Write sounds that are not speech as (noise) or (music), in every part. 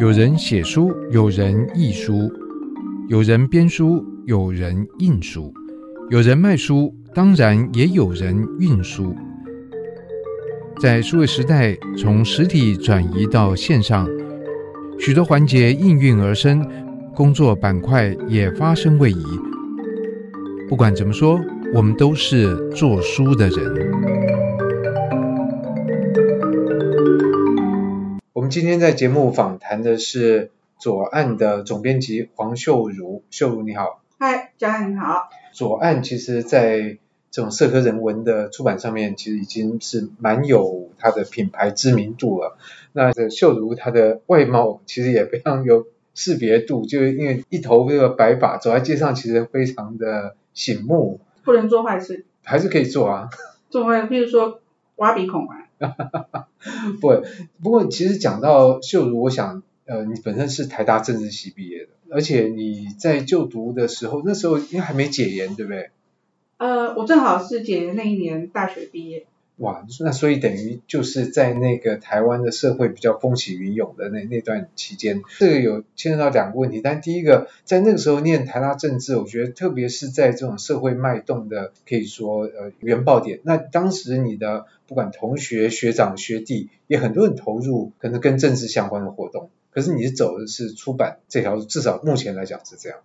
有人写书，有人译书，有人编书，有人印书，有人卖书，当然也有人运输。在数位时代，从实体转移到线上，许多环节应运而生，工作板块也发生位移。不管怎么说，我们都是做书的人。今天在节目访谈的是左岸的总编辑黄秀如，秀如你好。嗨，嘉恩你好。左岸其实在这种社科人文的出版上面，其实已经是蛮有它的品牌知名度了。那秀如她的外貌其实也非常有识别度，就是因为一头这个白发，走在街上其实非常的醒目。不能做坏事。还是可以做啊。做坏，比如说挖鼻孔啊。(laughs) (laughs) 不，不过其实讲到秀如，我想，呃，你本身是台大政治系毕业的，而且你在就读的时候，那时候应该还没解严，对不对？呃，我正好是解严那一年大学毕业。哇，那所以等于就是在那个台湾的社会比较风起云涌的那那段期间，这个有牵涉到两个问题。但第一个，在那个时候念台大政治，我觉得特别是在这种社会脉动的，可以说呃原爆点。那当时你的不管同学、学长、学弟，也很多人投入可能跟政治相关的活动。可是你是走的是出版这条路，至少目前来讲是这样。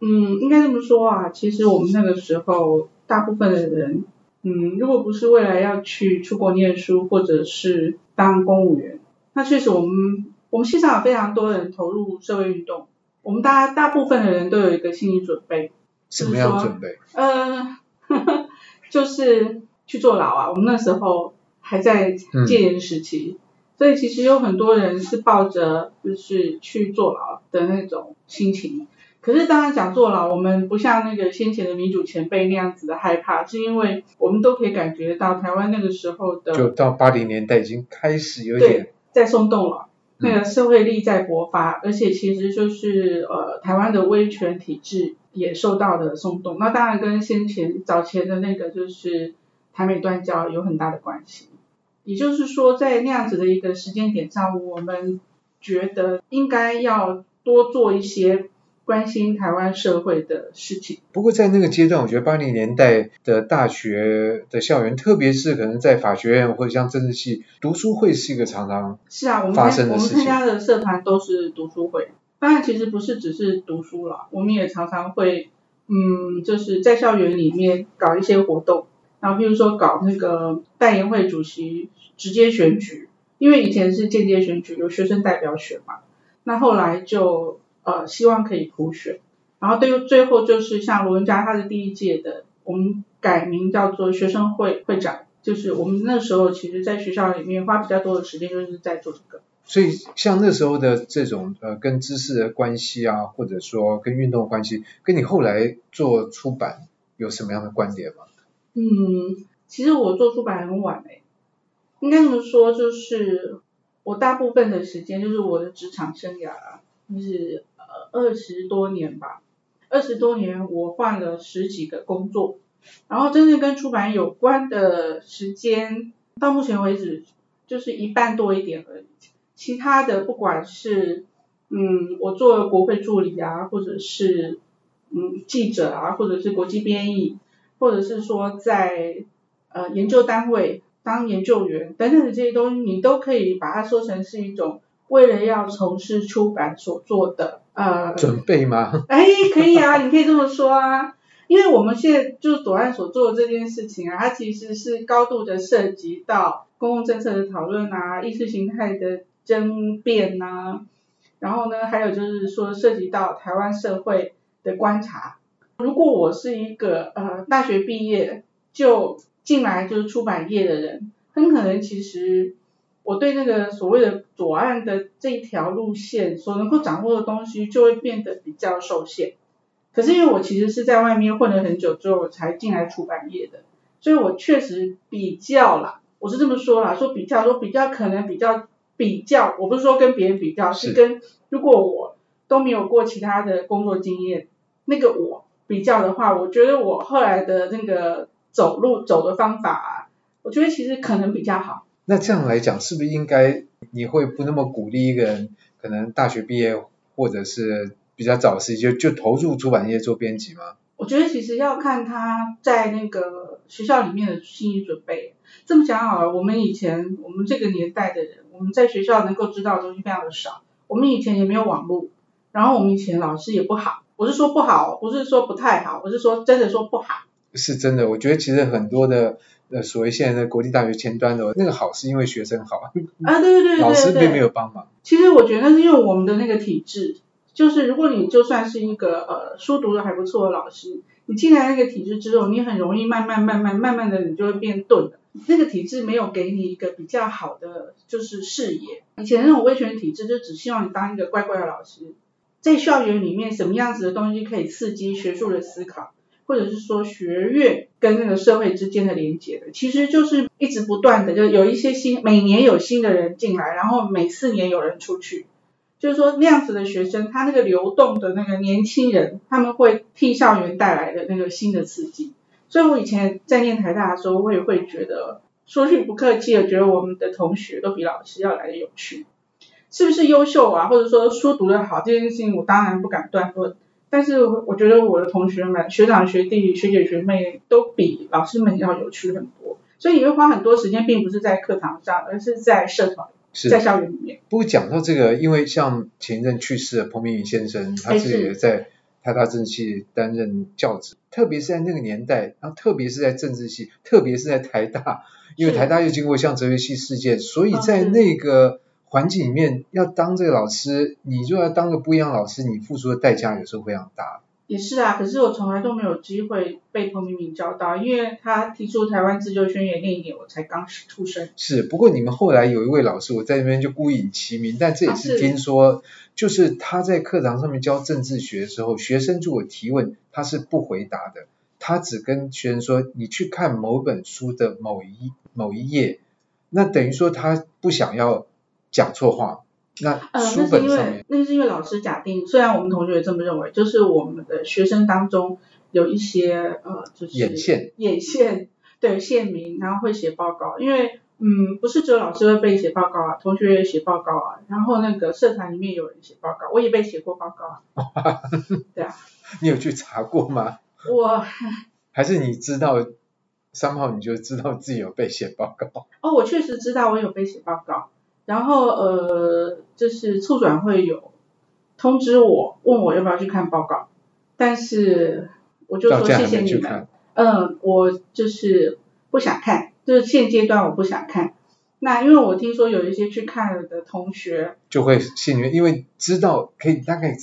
嗯，应该这么说啊，其实我们那个时候大部分的人。嗯，如果不是未来要去出国念书，或者是当公务员，那确实我们我们系上有非常多人投入社会运动。我们大家大部分的人都有一个心理准备，什么样准备？呃呵呵，(laughs) 就是去坐牢啊。我们那时候还在戒严时期，嗯，所以其实有很多人是抱着就是去坐牢的那种心情。可是当然讲坐牢，我们不像那个先前的民主前辈那样子的害怕，是因为我们都可以感觉到台湾那个时候的，就到八零年代已经开始有点在松动了，那个社会力在勃发，嗯，而且其实就是呃台湾的威权体制也受到了松动，那当然跟先前早前的那个就是台美断交有很大的关系，也就是说在那样子的一个时间点上，我们觉得应该要多做一些。关心台湾社会的事情。不过在那个阶段，我觉得八零年代的大学的校园，特别是可能在法学院或者像政治系，读书会是一个常常是啊，我们我们参加的社团都是读书会。当然，其实不是只是读书了，我们也常常会，嗯，就是在校园里面搞一些活动，然后比如说搞那个代言会主席直接选举，因为以前是间接选举，有学生代表选嘛，那后来就。呃，希望可以普选，然后对，最后就是像罗文佳他的第一届的，我们改名叫做学生会会长，就是我们那时候其实在学校里面花比较多的时间就是在做这个。所以像那时候的这种呃跟知识的关系啊，或者说跟运动关系，跟你后来做出版有什么样的观点吗？嗯，其实我做出版很晚诶，应该这么说，就是我大部分的时间就是我的职场生涯啊，就是呃。二十多年吧，二十多年我换了十几个工作，然后真正跟出版有关的时间，到目前为止就是一半多一点而已。其他的不管是嗯，我做国会助理啊，或者是嗯记者啊，或者是国际编译，或者是说在呃研究单位当研究员等等的这些东西，你都可以把它说成是一种为了要从事出版所做的。呃，准备吗？哎，可以啊，你可以这么说啊，因为我们现在就是左岸所做的这件事情啊，它其实是高度的涉及到公共政策的讨论啊，意识形态的争辩啊，然后呢，还有就是说涉及到台湾社会的观察。如果我是一个呃大学毕业就进来就是出版业的人，很可能其实。我对那个所谓的左岸的这一条路线所能够掌握的东西就会变得比较受限。可是因为我其实是在外面混了很久之后才进来出版业的，所以我确实比较啦，我是这么说啦，说比较，说比较可能比较比较，我不是说跟别人比较，是跟如果我都没有过其他的工作经验，那个我比较的话，我觉得我后来的那个走路走的方法啊，我觉得其实可能比较好。那这样来讲，是不是应该你会不那么鼓励一个人可能大学毕业或者是比较早时就就投入出版业做编辑吗？我觉得其实要看他在那个学校里面的心理准备。这么讲好了，我们以前我们这个年代的人，我们在学校能够知道的东西非常的少。我们以前也没有网络，然后我们以前老师也不好。我是说不好，不是说不太好，我是说真的说不好。是真的，我觉得其实很多的呃所谓现在的国立大学前端的那个好，是因为学生好啊，对对对对对，(laughs) 老师并没有帮忙。其实我觉得是因为我们的那个体制。就是如果你就算是一个呃书读的还不错的老师，你进来那个体制之后，你很容易慢慢慢慢慢慢的你就会变钝的。那个体制没有给你一个比较好的就是视野。以前那种威权体制就只希望你当一个乖乖的老师，在校园里面什么样子的东西可以刺激学术的思考，或者是说学院跟那个社会之间的连接的，其实就是一直不断的就有一些新，每年有新的人进来，然后每四年有人出去。就是说那样子的学生，他那个流动的那个年轻人，他们会替校园带来的那个新的刺激。所以我以前在念台大的时候，我也会觉得，说句不客气的，觉得我们的同学都比老师要来的有趣。是不是优秀啊？或者说书读得好这件事情，我当然不敢断论。但是我觉得我的同学们、学长学弟、学姐学妹都比老师们要有趣很多。所以你会花很多时间，并不是在课堂上，而是在社团。是在校园里面。不过讲到这个，因为像前一阵去世的彭明宇先生，他自己也在台大政治系担任教职，特别是在那个年代，然后特别是在政治系，特别是在台大，因为台大又经过像哲学系事件，所以在那个环境里面，要当这个老师，你就要当个不一样老师，你付出的代价有时候非常大。也是啊，可是我从来都没有机会被彭明敏教到，因为他提出台湾自救宣言那一年，我才刚出生。是，不过你们后来有一位老师，我在那边就孤影其名，但这也是听说，就是他在课堂上面教政治学的时候，学生如果提问，他是不回答的，他只跟学生说，你去看某本书的某一某一页，那等于说他不想要讲错话。那书本上面，呃，那是因为那是因为老师假定，虽然我们同学也这么认为，就是我们的学生当中有一些呃，就是眼线，眼线，对，线名，然后会写报告，因为嗯，不是只有老师会被写报告啊，同学也写报告啊，然后那个社团里面有人写报告，我也被写过报告啊，(laughs) 对啊，你有去查过吗？我 (laughs) 还是你知道三号你就知道自己有被写报告？哦，我确实知道我有被写报告。然后呃，就是促转会有通知我，问我要不要去看报告，但是我就说谢谢你们，嗯，我就是不想看，就是现阶段我不想看。那因为我听说有一些去看了的同学，就会心里面，因为知道可以大概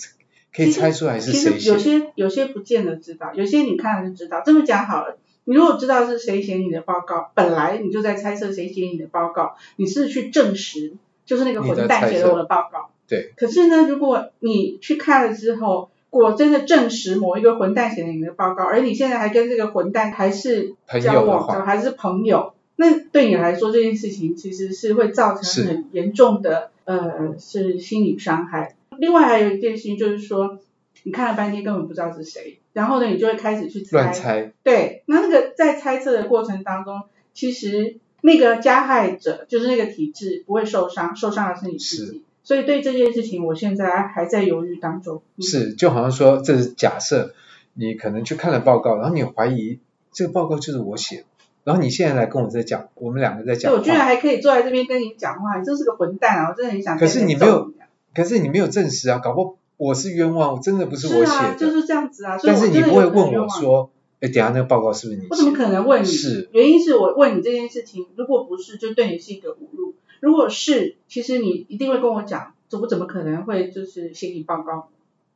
可以猜出来是谁写。其实有些有些不见得知道，有些你看了就知道。这么讲好了。你如果知道是谁写你的报告，本来你就在猜测谁写你的报告，你是去证实就是那个混蛋写了我的报告。对。可是呢，如果你去看了之后，果真的证实某一个混蛋写了你的报告，而你现在还跟这个混蛋还是交往的，还是朋友，那对你来说这件事情其实是会造成很严重的呃是心理伤害。另外还有一件事情就是说。你看了半天根本不知道是谁，然后呢，你就会开始去猜。乱猜。对，那那个在猜测的过程当中，其实那个加害者就是那个体质不会受伤，受伤的是你自己。所以对这件事情，我现在还在犹豫当中。是，就好像说，这是假设你可能去看了报告，然后你怀疑这个报告就是我写的，然后你现在来跟我在讲，我们两个在讲。我居然还可以坐在这边跟你讲话，你真是个混蛋啊！我真的很想。可是你没有，可是你没有证实啊，搞不好。我是冤枉，我真的不是我写的。是啊，就是这样子啊。但是你不会问我说，哎，等下那个报告是不是你写的？我怎么可能问你？是。原因是我问你这件事情，如果不是，就对你是一个侮辱；如果是，其实你一定会跟我讲，怎么怎么可能会就是写你报告？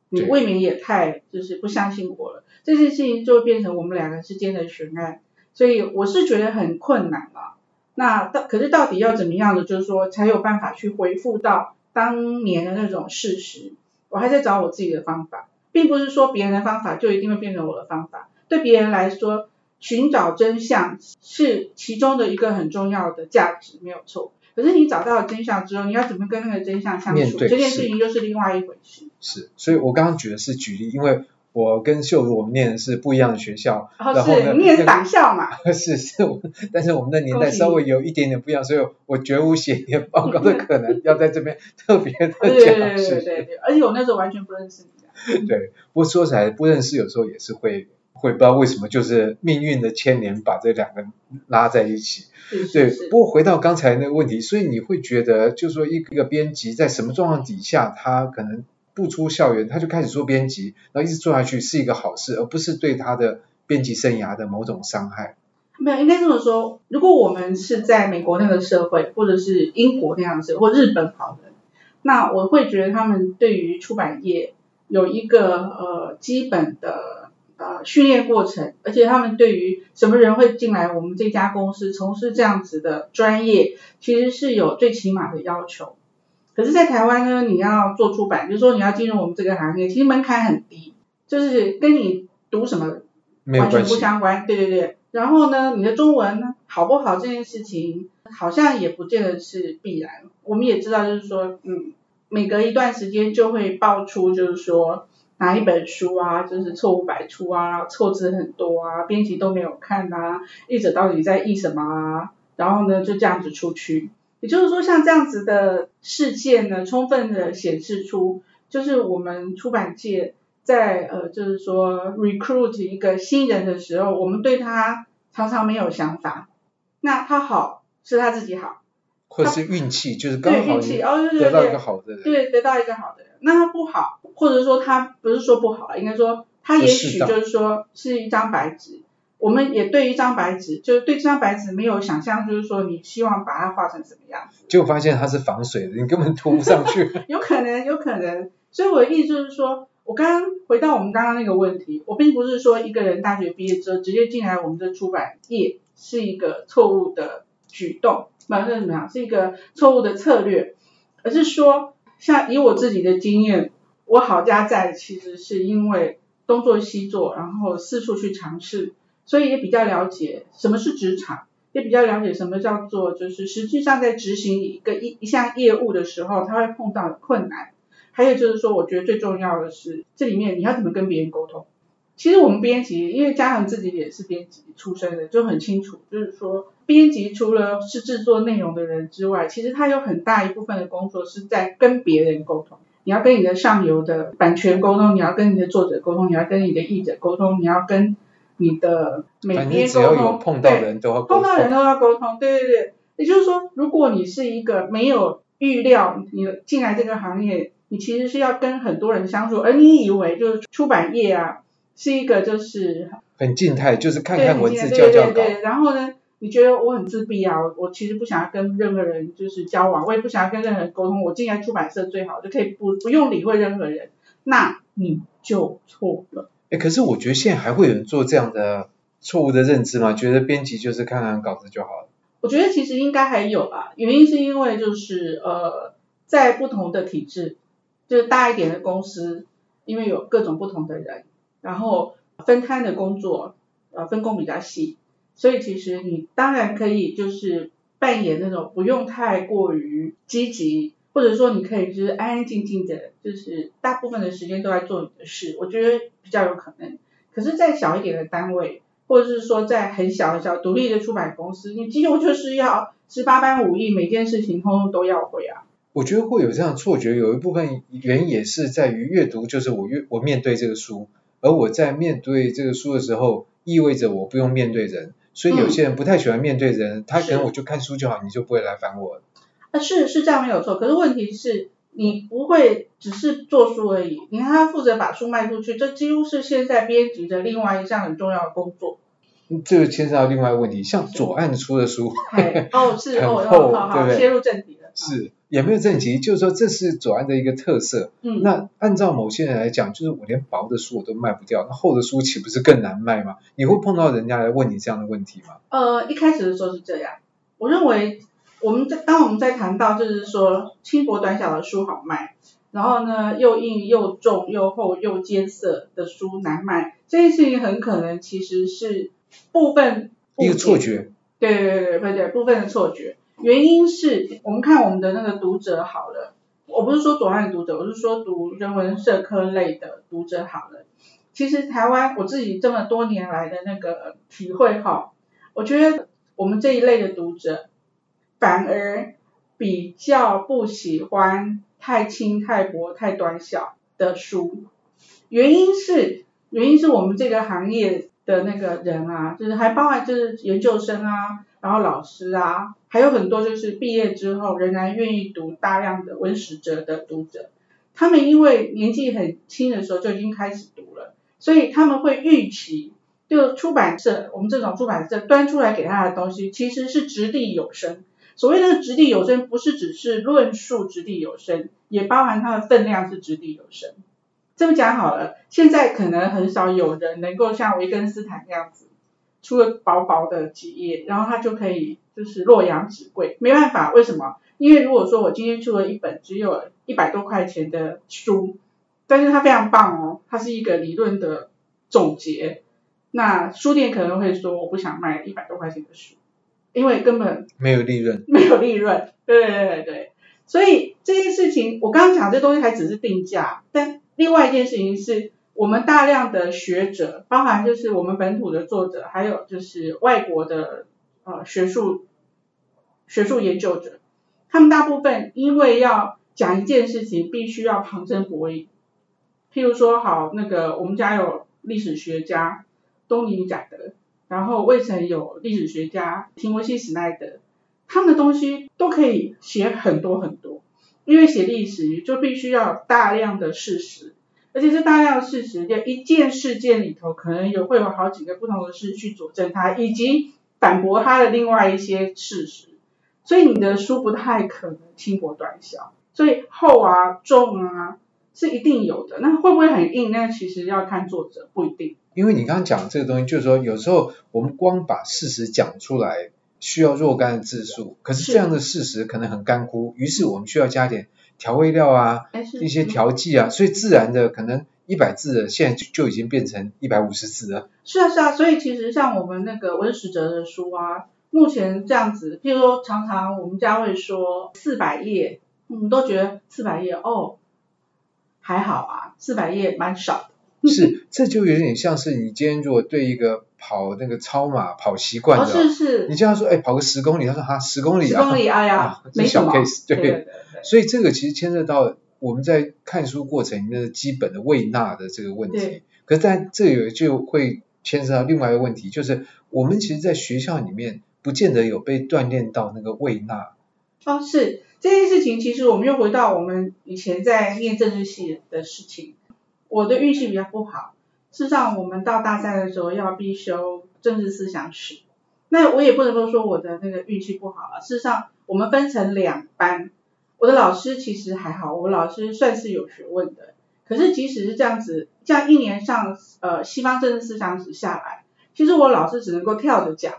你未免也太就是不相信我了。这件事情就会变成我们两个之间的悬案，所以我是觉得很困难了。那到可是到底要怎么样的，就是说才有办法去回复到当年的那种事实？我还在找我自己的方法，并不是说别人的方法就一定会变成我的方法。对别人来说，寻找真相是其中的一个很重要的价值，没有错。可是你找到了真相之后，你要怎么跟那个真相相处？这件事情又是另外一回事。是，所以我刚刚举的是举例，因为我跟秀如我们念的是不一样的学校，哦、然后呢，你念是党校嘛？(laughs) 是是，但是我们的年代稍微有一点点不一样，所以我绝无写点报告的可能，要在这边特别的讲。对对对对对对，而且我那时候完全不认识你。对，不过说起来不认识，有时候也是会会不知道为什么，就是命运的牵连把这两个拉在一起。是是是对，不过回到刚才那个问题，所以你会觉得，就是说一个编辑在什么状况底下，他可能。不出校园，他就开始做编辑，然后一直做下去是一个好事，而不是对他的编辑生涯的某种伤害。没有，应该这么说。如果我们是在美国那个社会，或者是英国那样子，或日本好的，那我会觉得他们对于出版业有一个呃基本的呃训练过程，而且他们对于什么人会进来我们这家公司从事这样子的专业，其实是有最起码的要求。可是，在台湾呢，你要做出版，就是说你要进入我们这个行业，其实门槛很低，就是跟你读什么完全不相关。对对对。然后呢，你的中文呢好不好这件事情，好像也不见得是必然。我们也知道，就是说，嗯，每隔一段时间就会爆出，就是说哪一本书啊，就是错误百出啊，错字很多啊，编辑都没有看啊，译者到底在译什么啊？然后呢，就这样子出去。也就是说，像这样子的事件呢，充分的显示出，就是我们出版界在呃，就是说 recruit 一个新人的时候，我们对他常常没有想法。那他好是他自己好，或者是运气，就是刚好运气哦，对对对，得到一个好的人，对，得到一个好的人。那他不好，或者说他不是说不好，应该说他也许就是说是一张白纸。我们也对一张白纸，就是对这张白纸没有想象，就是说你希望把它画成什么样子，结果发现它是防水的，你根本涂不上去。(laughs) 有可能，有可能。所以我的意思就是说，我刚刚回到我们刚刚那个问题，我并不是说一个人大学毕业之后直接进来我们的出版业是一个错误的举动，不是怎么样，是一个错误的策略，而是说，像以我自己的经验，我好家在其实是因为东做西做，然后四处去尝试。所以也比较了解什么是职场，也比较了解什么叫做就是实际上在执行一个一一项业务的时候，他会碰到困难。还有就是说，我觉得最重要的是这里面你要怎么跟别人沟通。其实我们编辑，因为嘉恒自己也是编辑出身的，就很清楚，就是说编辑除了是制作内容的人之外，其实他有很大一部分的工作是在跟别人沟通。你要跟你的上游的版权沟通，你要跟你的作者沟通，你要跟你的译者沟通，你要跟你的每天沟通，碰到人都要沟通，碰到人都要沟通，对对对。也就是说，如果你是一个没有预料你进来这个行业，你其实是要跟很多人相处，而你以为就是出版业啊是一个就是很静态，就是看看文字，对对对对。然后呢，你觉得我很自闭啊，我其实不想要跟任何人就是交往，我也不想要跟任何人沟通，我进来出版社最好就可以不不用理会任何人，那你就错了。哎，可是我觉得现在还会有人做这样的错误的认知吗？觉得编辑就是看看稿子就好了。我觉得其实应该还有吧，原因是因为就是呃，在不同的体制，就是大一点的公司，因为有各种不同的人，然后分摊的工作，呃，分工比较细，所以其实你当然可以就是扮演那种不用太过于积极。或者说你可以就是安安静静的，就是大部分的时间都在做你的事，我觉得比较有可能。可是，在小一点的单位，或者是说在很小很小独立的出版公司，你几乎就是要十八般武艺，每件事情通通都要会啊。我觉得会有这样错觉，有一部分原因也是在于阅读，就是我阅我面对这个书，而我在面对这个书的时候，意味着我不用面对人，所以有些人不太喜欢面对人，嗯、他可能我就看书就好，你就不会来烦我。啊，是是这样没有错，可是问题是，你不会只是做书而已，你看他负责把书卖出去，这几乎是现在编辑的另外一项很重要的工作。这个牵涉到另外一个问题，像左岸出的书，哦是 (laughs) 哦，好好，切入正题了。是，也没有正题，就是说这是左岸的一个特色。嗯。那按照某些人来讲，就是我连薄的书我都卖不掉，那厚的书岂不是更难卖吗？你会碰到人家来问你这样的问题吗？呃，一开始的时候是这样，我认为。我们在当我们在谈到就是说轻薄短小的书好卖，然后呢又硬又重又厚又艰涩的书难卖，这件事情很可能其实是部分一个错觉。对对对对对，部分的错觉。原因是我们看我们的那个读者好了，我不是说左岸的读者，我是说读人文社科类的读者好了。其实台湾我自己这么多年来的那个体会哈，我觉得我们这一类的读者反而比较不喜欢太轻、太薄、太短小的书，原因是原因是我们这个行业的那个人啊，就是还包含就是研究生啊，然后老师啊，还有很多就是毕业之后仍然愿意读大量的文史哲的读者，他们因为年纪很轻的时候就已经开始读了，所以他们会预期，就出版社我们这种出版社端出来给他的东西其实是掷地有声。所谓的掷地有声，不是只是论述掷地有声，也包含它的分量是掷地有声。这么讲好了，现在可能很少有人能够像维根斯坦那样子，出了薄薄的几页，然后他就可以就是洛阳纸贵。没办法，为什么？因为如果说我今天出了一本只有一百多块钱的书，但是它非常棒哦，它是一个理论的总结，那书店可能会说我不想卖一百多块钱的书。因为根本没有利润，没有利润，对对对对，所以这件事情我刚刚讲这东西还只是定价，但另外一件事情是我们大量的学者，包含就是我们本土的作者，还有就是外国的呃学术学术研究者，他们大部分因为要讲一件事情，必须要旁征博引，譬如说好那个我们家有历史学家东尼贾德。然后，未曾有历史学家提摩西·史奈德，他们的东西都可以写很多很多，因为写历史就必须要有大量的事实，而且这大量的事实，就一件事件里头可能有会有好几个不同的事去佐证它，以及反驳它的另外一些事实，所以你的书不太可能轻薄短小，所以厚啊、重啊是一定有的，那会不会很硬？那其实要看作者，不一定。因为你刚刚讲这个东西，就是说有时候我们光把事实讲出来，需要若干的字数，可是这样的事实可能很干枯，于是我们需要加点调味料啊，一些调剂啊，所以自然的可能一百字的现在就就已经变成一百五十字了。是啊是啊，所以其实像我们那个文史哲的书啊，目前这样子，譬如说常常我们家会说四百页，我们都觉得四百页哦还好啊，四百页蛮少。(laughs) 是，这就有点像是你今天如果对一个跑那个超马跑习惯的，哦、是是，你这样说，哎，跑个十公里，他说哈十公里啊，十公里，哎呀，啊、没小 case，对，所以这个其实牵涉到我们在看书过程里面的基本的胃纳的这个问题。对可是在这里就会牵涉到另外一个问题，就是我们其实，在学校里面不见得有被锻炼到那个胃纳。哦，是这件事情，其实我们又回到我们以前在念政治系的事情。我的运气比较不好，事实上我们到大三的时候要必修政治思想史，那我也不能够说我的那个运气不好啊。事实上我们分成两班，我的老师其实还好，我老师算是有学问的。可是即使是这样子，这样一年上呃西方政治思想史下来，其实我老师只能够跳着讲。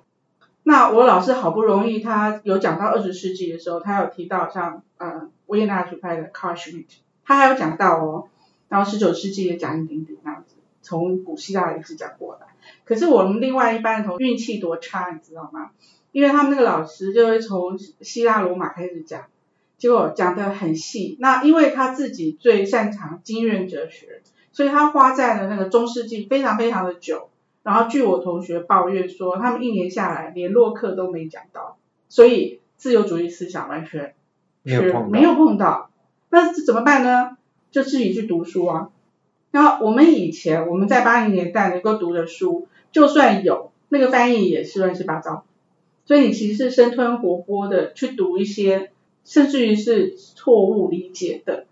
那我老师好不容易他有讲到二十世纪的时候，他有提到像呃维也纳学派的 Carl Schmitt，他还有讲到哦。然后十九世纪也讲一点点那样子，从古希腊一直讲过来。可是我们另外一班的同学运气多差，你知道吗？因为他们那个老师就会从希腊罗马开始讲，结果讲得很细。那因为他自己最擅长经验哲学，所以他花在了那个中世纪非常非常的久。然后据我同学抱怨说，他们一年下来连洛克都没讲到，所以自由主义思想完全没有。没有碰到。那这怎么办呢？就自己去读书啊，然后我们以前我们在八零年代能够读的书，就算有那个翻译也是乱七八糟，所以你其实是生吞活剥的去读一些，甚至于是错误理解的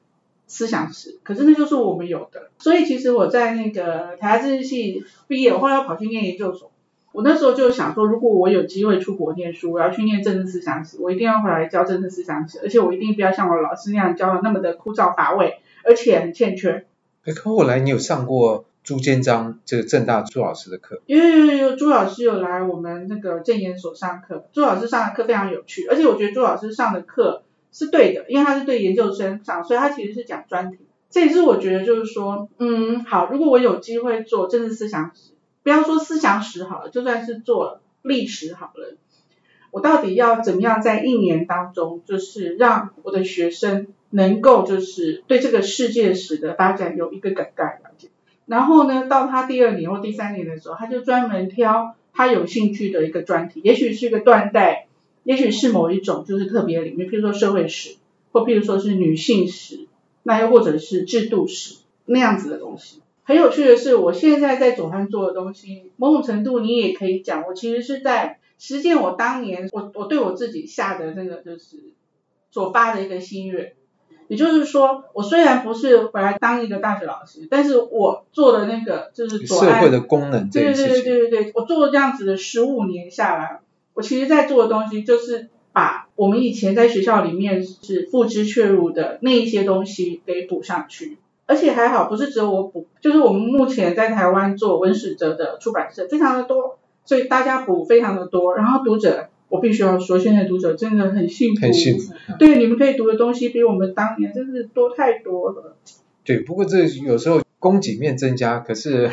思想史，可是那就是我们有的。所以其实我在那个台大政治系毕业，我后来要跑去念研究所，我那时候就想说，如果我有机会出国念书，我要去念政治思想史，我一定要回来教政治思想史，而且我一定不要像我老师那样教的那么的枯燥乏味。而且很欠缺。哎，可后来你有上过朱建章这个政大朱老师的课？有有有有，朱老师有来我们那个政研所上课。朱老师上的课非常有趣，而且我觉得朱老师上的课是对的，因为他是对研究生上，所以他其实是讲专题。这也是我觉得就是说，嗯，好，如果我有机会做政治思想史，不要说思想史好了，就算是做历史好了，我到底要怎么样在一年当中，就是让我的学生。能够就是对这个世界史的发展有一个梗概了解，然后呢，到他第二年或第三年的时候，他就专门挑他有兴趣的一个专题，也许是一个断代，也许是某一种就是特别领域，譬如说社会史，或譬如说是女性史，那又或者是制度史那样子的东西。很有趣的是，我现在在左岸做的东西，某种程度你也可以讲，我其实是在实践我当年我我对我自己下的那个就是所发的一个心愿。也就是说，我虽然不是回来当一个大学老师，但是我做的那个就是左岸社会的功能对对对对对，我做了这样子的十五年下来，我其实在做的东西就是把我们以前在学校里面是付之却如的那一些东西给补上去。而且还好，不是只有我补，就是我们目前在台湾做文史哲的出版社非常的多，所以大家补非常的多，然后读者。我必须要说，现在读者真的很幸福，很幸福。对，你们可以读的东西比我们当年真是多太多了。对，不过这有时候供给面增加，可是，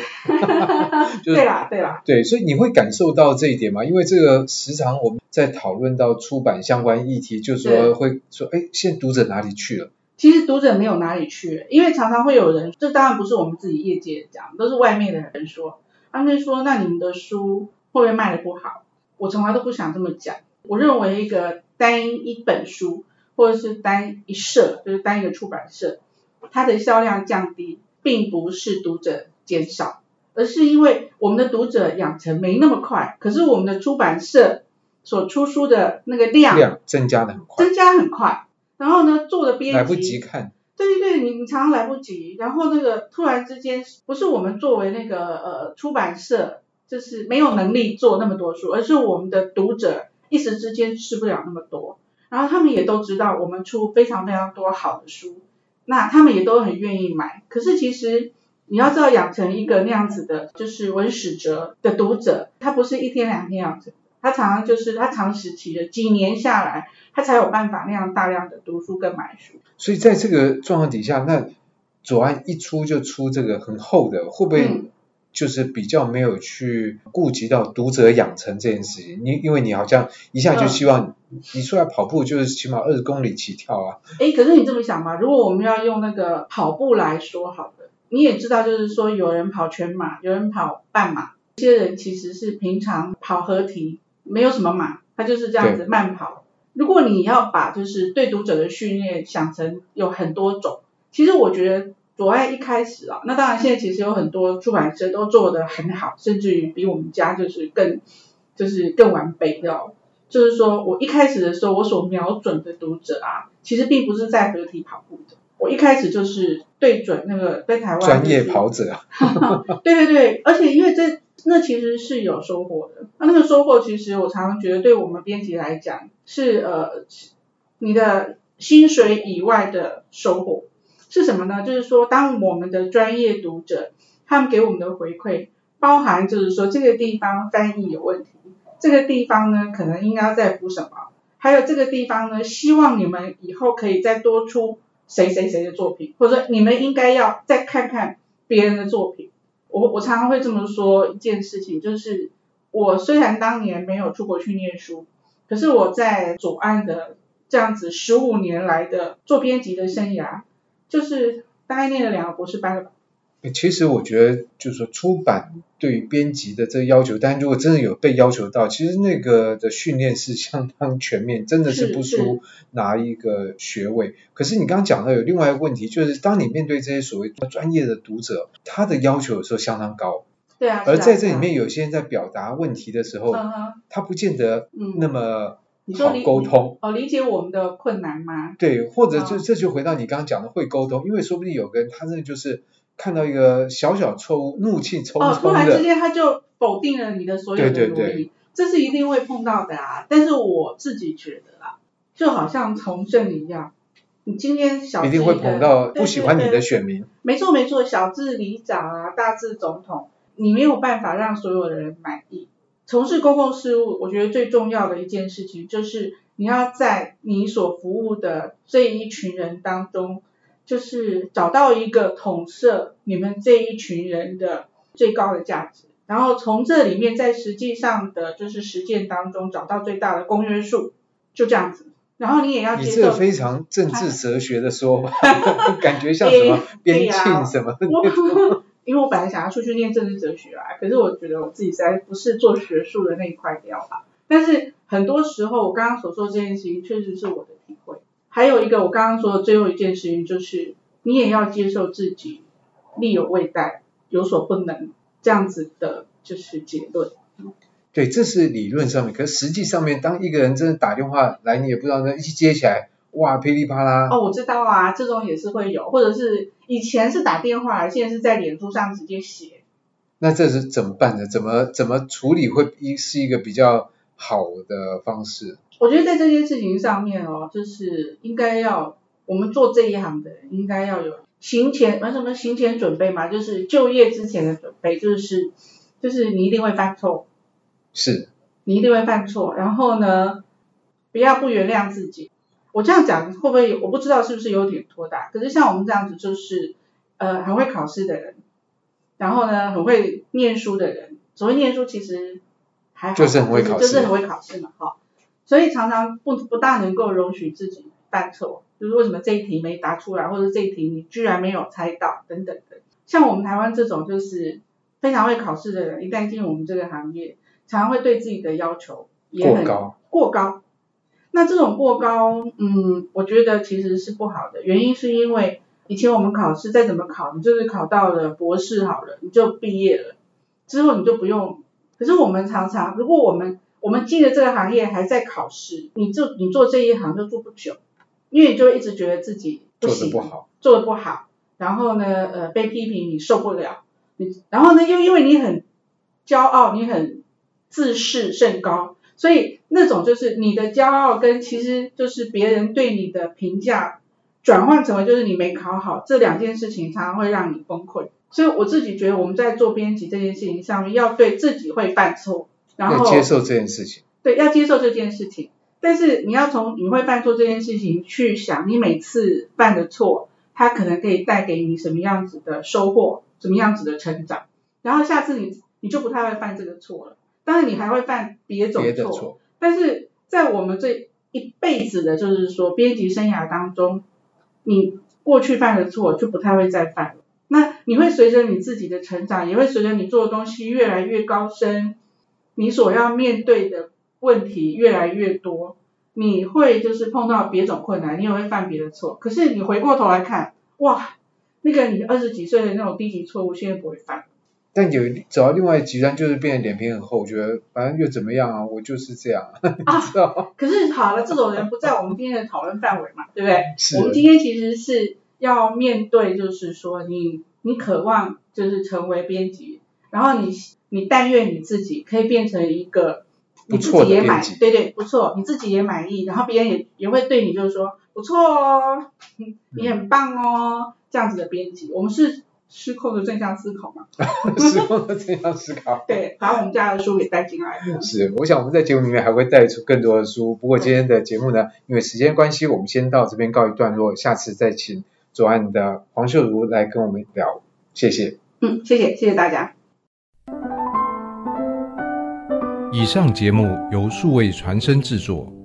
(laughs) 就是、对啦，对啦。对，所以你会感受到这一点吗？因为这个时常我们在讨论到出版相关议题，就是说会说，哎，现在读者哪里去了？其实读者没有哪里去了，因为常常会有人，这当然不是我们自己业界讲，都是外面的人说，他们说，那你们的书会不会卖的不好？我从来都不想这么讲。我认为一个单一本书，或者是单一社，就是单一个出版社，它的销量降低，并不是读者减少，而是因为我们的读者养成没那么快。可是我们的出版社所出书的那个量，量增加的很快，增加很快。然后呢，做的编辑来不及看，对对对，你你常常来不及。然后那个突然之间，不是我们作为那个呃出版社。就是没有能力做那么多书，而是我们的读者一时之间吃不了那么多，然后他们也都知道我们出非常非常多好的书，那他们也都很愿意买。可是其实你要知道，养成一个那样子的，就是文史哲的读者，他不是一天两天养成的，他常常就是他长时期的几年下来，他才有办法那样大量的读书跟买书。所以在这个状况底下，那左岸一出就出这个很厚的，会不会？嗯就是比较没有去顾及到读者养成这件事情，你因为你好像一下就希望你出来跑步就是起码二十公里起跳啊。哎，可是你这么想嘛，如果我们要用那个跑步来说好的，你也知道就是说有人跑全马，有人跑半马，这些人其实是平常跑合体，没有什么马，他就是这样子慢跑。如果你要把就是对读者的训练想成有很多种，其实我觉得。左爱一开始啊，那当然现在其实有很多出版社都做得很好，甚至于比我们家就是更就是更完备的。就是说我一开始的时候，我所瞄准的读者啊，其实并不是在合体跑步的。我一开始就是对准那个在台湾、就是、专业跑者。(laughs) 对对对，而且因为这那其实是有收获的。那那个收获其实我常常觉得，对我们编辑来讲是呃你的薪水以外的收获。是什么呢？就是说，当我们的专业读者他们给我们的回馈，包含就是说这个地方翻译有问题，这个地方呢可能应该要再补什么，还有这个地方呢，希望你们以后可以再多出谁谁谁的作品，或者说你们应该要再看看别人的作品。我我常常会这么说一件事情，就是我虽然当年没有出国去念书，可是我在左岸的这样子十五年来的做编辑的生涯。就是大概念了两个博士班了吧。其实我觉得，就是说出版对于编辑的这个要求，但如果真的有被要求到，其实那个的训练是相当全面，真的是不输拿一个学位。可是你刚刚讲到有另外一个问题，就是当你面对这些所谓专业的读者，他的要求有时候相当高。对啊。而在这里面，有些人在表达问题的时候，他不见得那么。好沟通哦，理解我们的困难吗？对，或者就这就回到你刚刚讲的会沟通，因为说不定有个人他真的就是看到一个小小错误，怒气冲冲的，哦，突然之间他就否定了你的所有的努力，对对对，这是一定会碰到的啊。但是我自己觉得啊，就好像从政一样，你今天小一定会碰到不喜欢你的选民，没错没错，小智里长啊，大智总统，你没有办法让所有的人满意。从事公共事务，我觉得最重要的一件事情就是你要在你所服务的这一群人当中，就是找到一个统摄你们这一群人的最高的价值，然后从这里面在实际上的就是实践当中找到最大的公约数，就这样子。然后你也要接受。你这个非常政治哲学的说法，(laughs) 感觉像什么边沁什么。因为我本来想要出去念政治哲学啊，可是我觉得我自己实在不是做学术的那一块料吧。但是很多时候，我刚刚所说这件事情，确实是我的体会。还有一个，我刚刚说的最后一件事情，就是你也要接受自己力有未逮，有所不能这样子的，就是结论。对，这是理论上面，可是实际上面，当一个人真的打电话来，你也不知道那一接起来，哇，噼里啪啦。哦，我知道啊，这种也是会有，或者是以前是打电话来，现在是在脸书上直接写。那这是怎么办呢？怎么怎么处理会一是一个比较好的方式？我觉得在这件事情上面哦，就是应该要我们做这一行的人，应该要有行前，什么行前准备嘛，就是就业之前的准备，就是就是你一定会犯错。是，你一定会犯错，然后呢，不要不原谅自己。我这样讲会不会有？我不知道是不是有点拖大。可是像我们这样子，就是呃很会考试的人，然后呢很会念书的人，所谓念书其实还好，就是很会考试，就是很会考试嘛，哈。所以常常不不大能够容许自己犯错，就是为什么这一题没答出来，或者这一题你居然没有猜到等等的。像我们台湾这种就是非常会考试的人，一旦进入我们这个行业。常常会对自己的要求也很过高，过高，那这种过高，嗯，我觉得其实是不好的。原因是因为以前我们考试再怎么考，你就是考到了博士好了，你就毕业了，之后你就不用。可是我们常常，如果我们我们进了这个行业还在考试，你就你做这一行就做不久，因为你就一直觉得自己不行，做的不好，做的不好，然后呢，呃，被批评你受不了，你然后呢又因为你很骄傲，你很。自视甚高，所以那种就是你的骄傲跟其实就是别人对你的评价转换成为就是你没考好，这两件事情常常会让你崩溃。所以我自己觉得我们在做编辑这件事情上面，要对自己会犯错，然后要接受这件事情。对，要接受这件事情。但是你要从你会犯错这件事情去想，你每次犯的错，它可能可以带给你什么样子的收获，什么样子的成长，然后下次你你就不太会犯这个错了。当然你还会犯别种错，错，但是在我们这一辈子的，就是说编辑生涯当中，你过去犯的错就不太会再犯了。那你会随着你自己的成长，也会随着你做的东西越来越高深，你所要面对的问题越来越多，你会就是碰到别种困难，你也会犯别的错。可是你回过头来看，哇，那个你二十几岁的那种低级错误，现在不会犯。但有走到另外一极端，就是变得脸皮很厚，觉得反正又怎么样啊，我就是这样。啊，(laughs) 可是好了，这种人不在我们今天的讨论范围嘛，对不对？是。我们今天其实是要面对，就是说你你渴望就是成为编辑，然后你你但愿你自己可以变成一个你自己也满，对对，不错，你自己也满意，然后别人也也会对你就是说不错哦，你很棒哦，这样子的编辑，我们是。失控的正向思考嘛？(laughs) 失控的正向思考。(laughs) 对，把我们家的书给带进来。是，我想我们在节目里面还会带出更多的书。不过今天的节目呢，因为时间关系，我们先到这边告一段落。下次再请左岸的黄秀如来跟我们聊。谢谢。嗯，谢谢，谢谢大家。以上节目由数位传声制作。